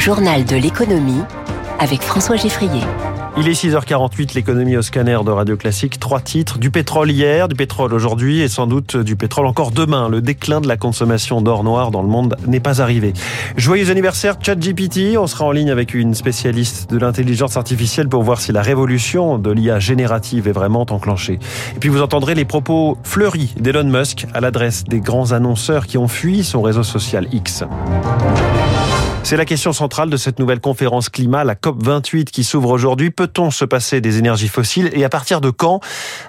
journal de l'économie avec François Geffrier. Il est 6h48, l'économie au scanner de Radio Classique. Trois titres, du pétrole hier, du pétrole aujourd'hui et sans doute du pétrole encore demain. Le déclin de la consommation d'or noir dans le monde n'est pas arrivé. Joyeux anniversaire ChatGPT. On sera en ligne avec une spécialiste de l'intelligence artificielle pour voir si la révolution de l'IA générative est vraiment enclenchée. Et puis vous entendrez les propos fleuris d'Elon Musk à l'adresse des grands annonceurs qui ont fui son réseau social X. C'est la question centrale de cette nouvelle conférence climat, la COP28 qui s'ouvre aujourd'hui. Peut-on se passer des énergies fossiles et à partir de quand?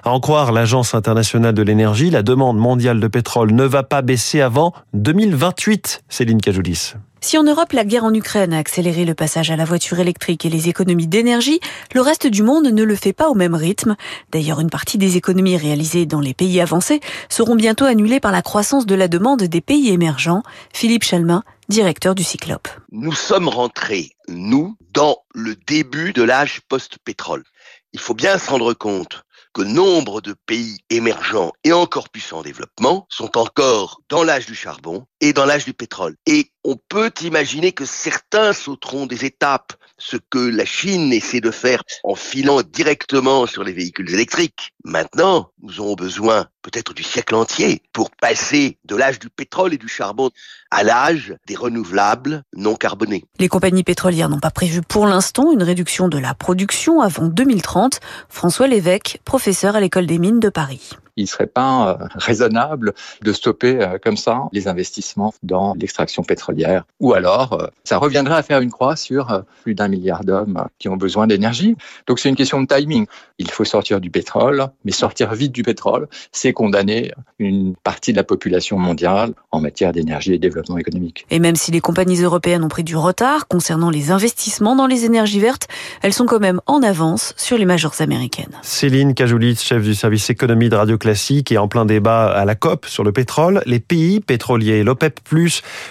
À en croire l'Agence internationale de l'énergie, la demande mondiale de pétrole ne va pas baisser avant 2028. Céline Cajoulis. Si en Europe, la guerre en Ukraine a accéléré le passage à la voiture électrique et les économies d'énergie, le reste du monde ne le fait pas au même rythme. D'ailleurs, une partie des économies réalisées dans les pays avancés seront bientôt annulées par la croissance de la demande des pays émergents. Philippe Chalmin, directeur du Cyclope. Nous sommes rentrés, nous, dans le début de l'âge post-pétrole. Il faut bien se rendre compte que nombre de pays émergents et encore plus en développement sont encore dans l'âge du charbon et dans l'âge du pétrole. Et on peut imaginer que certains sauteront des étapes, ce que la Chine essaie de faire en filant directement sur les véhicules électriques. Maintenant, nous aurons besoin peut-être du siècle entier pour passer de l'âge du pétrole et du charbon à l'âge des renouvelables non carbonés. Les compagnies pétrolières n'ont pas prévu pour l'instant une réduction de la production avant 2030. François Lévesque, professeur à l'école des mines de Paris il ne serait pas euh, raisonnable de stopper euh, comme ça les investissements dans l'extraction pétrolière. Ou alors, euh, ça reviendrait à faire une croix sur plus d'un milliard d'hommes qui ont besoin d'énergie. Donc c'est une question de timing. Il faut sortir du pétrole, mais sortir vite du pétrole, c'est condamner une partie de la population mondiale en matière d'énergie et développement économique. Et même si les compagnies européennes ont pris du retard concernant les investissements dans les énergies vertes, elles sont quand même en avance sur les majeures américaines. Céline Cajoulis, chef du service économie de Radio classique et en plein débat à la COP sur le pétrole. Les pays pétroliers, l'OPEP+,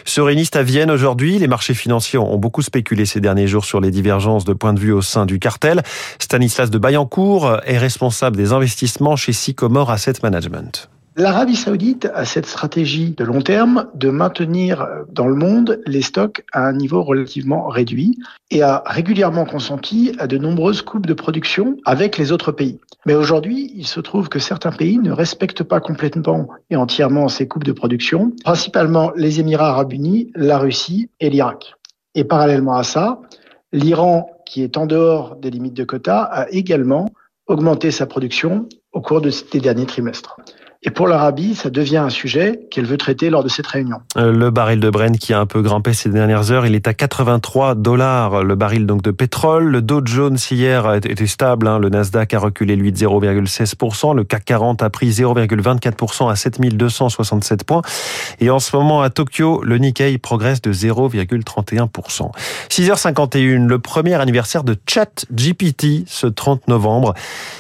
se réunissent à Vienne aujourd'hui. Les marchés financiers ont beaucoup spéculé ces derniers jours sur les divergences de points de vue au sein du cartel. Stanislas de Bayancourt est responsable des investissements chez Sycomore Asset Management. L'Arabie saoudite a cette stratégie de long terme de maintenir dans le monde les stocks à un niveau relativement réduit et a régulièrement consenti à de nombreuses coupes de production avec les autres pays. Mais aujourd'hui, il se trouve que certains pays ne respectent pas complètement et entièrement ces coupes de production, principalement les Émirats arabes unis, la Russie et l'Irak. Et parallèlement à ça, l'Iran, qui est en dehors des limites de quotas, a également augmenté sa production au cours de ces derniers trimestres. Et pour l'Arabie, ça devient un sujet qu'elle veut traiter lors de cette réunion. Euh, le baril de Brent qui a un peu grimpé ces dernières heures, il est à 83 dollars le baril donc de pétrole. Le Dow Jones hier était stable, hein. le Nasdaq a reculé lui de 0,16%, le CAC 40 a pris 0,24% à 7267 points. Et en ce moment à Tokyo, le Nikkei progresse de 0,31%. 6h51, le premier anniversaire de ChatGPT ce 30 novembre.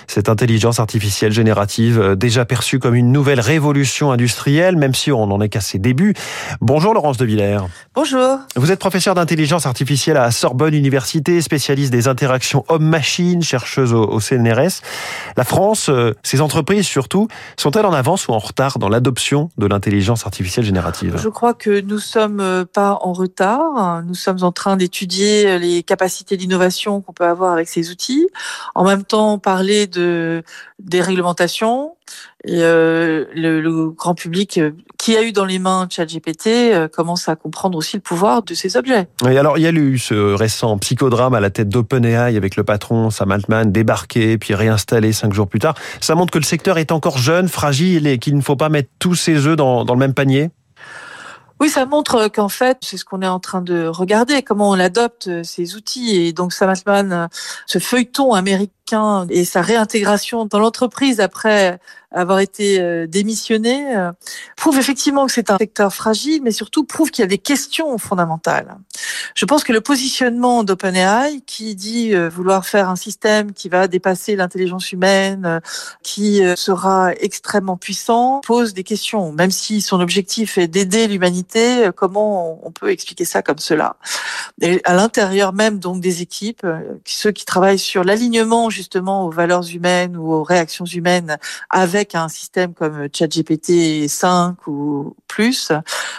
Cette intelligence artificielle générative euh, déjà perçue comme une nouvelle révolution industrielle, même si on n'en est qu'à ses débuts. Bonjour Laurence de Villers. Bonjour. Vous êtes professeur d'intelligence artificielle à Sorbonne Université, spécialiste des interactions homme-machine, chercheuse au, CNRS. La France, euh, ses entreprises surtout, sont-elles en avance ou en retard dans l'adoption de l'intelligence artificielle générative? Je crois que nous sommes euh, pas en retard. Nous sommes en train d'étudier les capacités d'innovation qu'on peut avoir avec ces outils. En même temps, parler de des réglementations, et euh, le, grand public euh, qui a eu dans les mains ChatGPT euh, commence à comprendre aussi le pouvoir de ces objets. Oui, alors il y a eu ce récent psychodrame à la tête d'OpenAI avec le patron Sam Altman débarqué puis réinstallé cinq jours plus tard. Ça montre que le secteur est encore jeune, fragile et qu'il ne faut pas mettre tous ses œufs dans, dans le même panier. Oui, ça montre qu'en fait, c'est ce qu'on est en train de regarder, comment on adopte ces outils. Et donc, Sam Altman, ce feuilleton américain et sa réintégration dans l'entreprise après avoir été euh, démissionné, euh, prouve effectivement que c'est un secteur fragile, mais surtout prouve qu'il y a des questions fondamentales. Je pense que le positionnement d'OpenAI, qui dit euh, vouloir faire un système qui va dépasser l'intelligence humaine, qui sera extrêmement puissant, pose des questions. Même si son objectif est d'aider l'humanité, comment on peut expliquer ça comme cela? Et à l'intérieur même donc des équipes, ceux qui travaillent sur l'alignement justement aux valeurs humaines ou aux réactions humaines avec un système comme ChatGPT 5 ou plus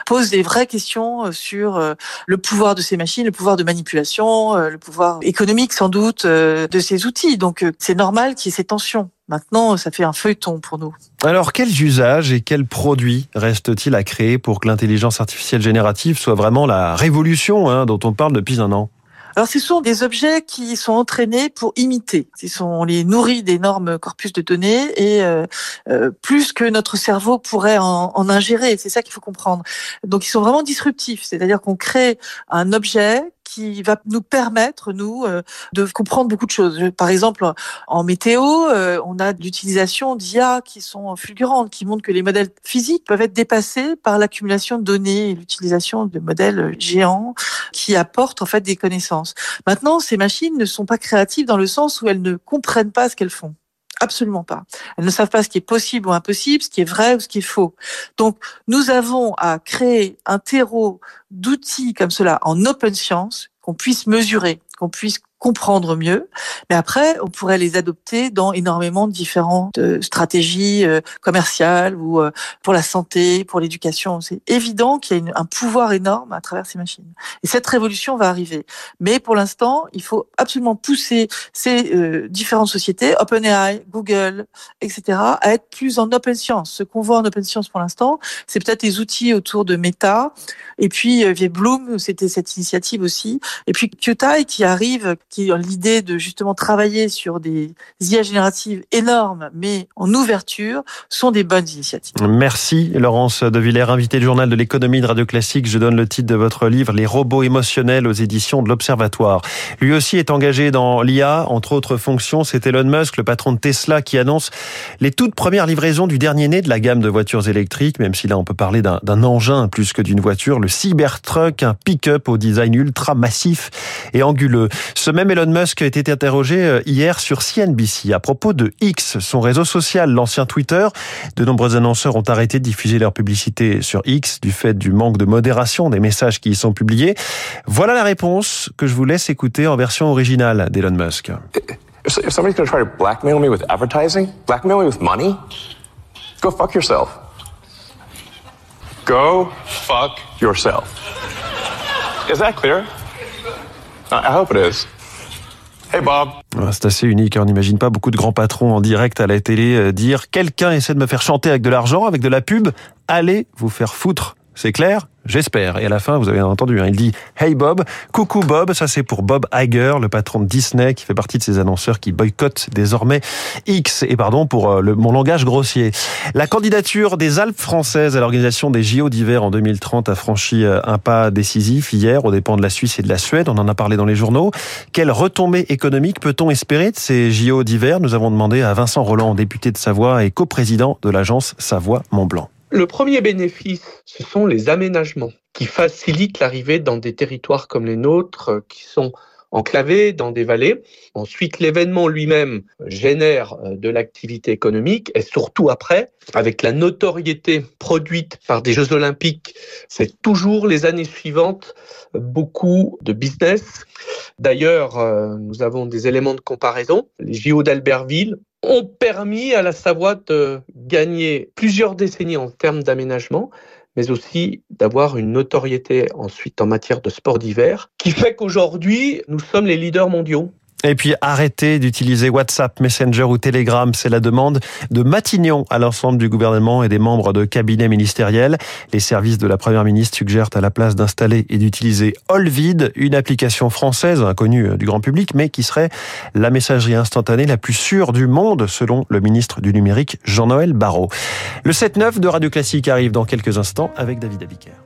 pose des vraies questions sur le pouvoir de ces machines, le pouvoir de manipulation, le pouvoir économique sans doute de ces outils. Donc c'est normal qu'il y ait ces tensions. Maintenant, ça fait un feuilleton pour nous. Alors, quels usages et quels produits reste-t-il à créer pour que l'intelligence artificielle générative soit vraiment la révolution hein, dont on parle depuis un an? Alors, ce sont des objets qui sont entraînés pour imiter. Ils sont, on les nourrit d'énormes corpus de données et euh, euh, plus que notre cerveau pourrait en, en ingérer. C'est ça qu'il faut comprendre. Donc, ils sont vraiment disruptifs. C'est-à-dire qu'on crée un objet qui va nous permettre, nous, euh, de comprendre beaucoup de choses. Par exemple, en météo, euh, on a l'utilisation d'IA qui sont fulgurantes, qui montrent que les modèles physiques peuvent être dépassés par l'accumulation de données et l'utilisation de modèles géants qui apportent en fait des connaissances. Maintenant, ces machines ne sont pas créatives dans le sens où elles ne comprennent pas ce qu'elles font. Absolument pas. Elles ne savent pas ce qui est possible ou impossible, ce qui est vrai ou ce qui est faux. Donc, nous avons à créer un terreau d'outils comme cela en open science qu'on puisse mesurer, qu'on puisse comprendre mieux. Mais après, on pourrait les adopter dans énormément de différentes euh, stratégies euh, commerciales ou euh, pour la santé, pour l'éducation. C'est évident qu'il y a un pouvoir énorme à travers ces machines. Et cette révolution va arriver. Mais pour l'instant, il faut absolument pousser ces différentes sociétés, OpenAI, Google, etc., à être plus en open science. Ce qu'on voit en open science pour l'instant, c'est peut-être les outils autour de Meta. Et puis, via Bloom, c'était cette initiative aussi. Et puis, Qtai qui arrive, qui ont l'idée de justement travailler sur des IA génératives énormes, mais en ouverture, sont des bonnes initiatives. Merci Laurence de Villers, invitée du journal de l'économie de Radio Classique. Je donne le titre de votre livre, Les robots émotionnels aux éditions de l'Observatoire. Lui aussi est engagé dans l'IA, entre autres fonctions. C'est Elon Musk, le patron de Tesla, qui annonce les toutes premières livraisons du dernier né de la gamme de voitures électriques, même si là on peut parler d'un engin plus que d'une voiture, le Cybertruck, un pick-up au design ultra massif et Ce même Elon Musk a été interrogé euh, hier sur CNBC à propos de X, son réseau social, l'ancien Twitter. De nombreux annonceurs ont arrêté de diffuser leur publicité sur X du fait du manque de modération des messages qui y sont publiés. Voilà la réponse que je vous laisse écouter en version originale d'Elon Musk. If somebody's going try to blackmail me with advertising, blackmail me with money, go fuck yourself. Go fuck yourself. Is that clear? I hope it is. Hey Bob. C'est assez unique. Hein. On n'imagine pas beaucoup de grands patrons en direct à la télé euh, dire quelqu'un essaie de me faire chanter avec de l'argent, avec de la pub. Allez vous faire foutre. C'est clair J'espère. Et à la fin, vous avez entendu, hein, il dit Hey Bob, coucou Bob. Ça c'est pour Bob Iger, le patron de Disney, qui fait partie de ces annonceurs qui boycottent désormais X. Et pardon pour euh, mon langage grossier. La candidature des Alpes françaises à l'organisation des JO d'hiver en 2030 a franchi euh, un pas décisif hier aux dépens de la Suisse et de la Suède. On en a parlé dans les journaux. Quelle retombée économique peut-on espérer de ces JO d'hiver? Nous avons demandé à Vincent Roland, député de Savoie et coprésident de l'agence Savoie-Mont-Blanc. Le premier bénéfice, ce sont les aménagements qui facilitent l'arrivée dans des territoires comme les nôtres euh, qui sont enclavés dans des vallées. Ensuite, l'événement lui-même génère euh, de l'activité économique et surtout après, avec la notoriété produite par des Jeux olympiques, c'est toujours les années suivantes beaucoup de business. D'ailleurs, euh, nous avons des éléments de comparaison. Les JO d'Albertville ont permis à la Savoie de gagner plusieurs décennies en termes d'aménagement, mais aussi d'avoir une notoriété ensuite en matière de sport d'hiver, qui fait qu'aujourd'hui, nous sommes les leaders mondiaux et puis arrêtez d'utiliser WhatsApp, Messenger ou Telegram, c'est la demande de Matignon à l'ensemble du gouvernement et des membres de cabinet ministériel. Les services de la Première ministre suggèrent à la place d'installer et d'utiliser Olvid, une application française inconnue du grand public, mais qui serait la messagerie instantanée la plus sûre du monde, selon le ministre du numérique Jean-Noël Barrot. Le 7-9 de Radio Classique arrive dans quelques instants avec David Abiker.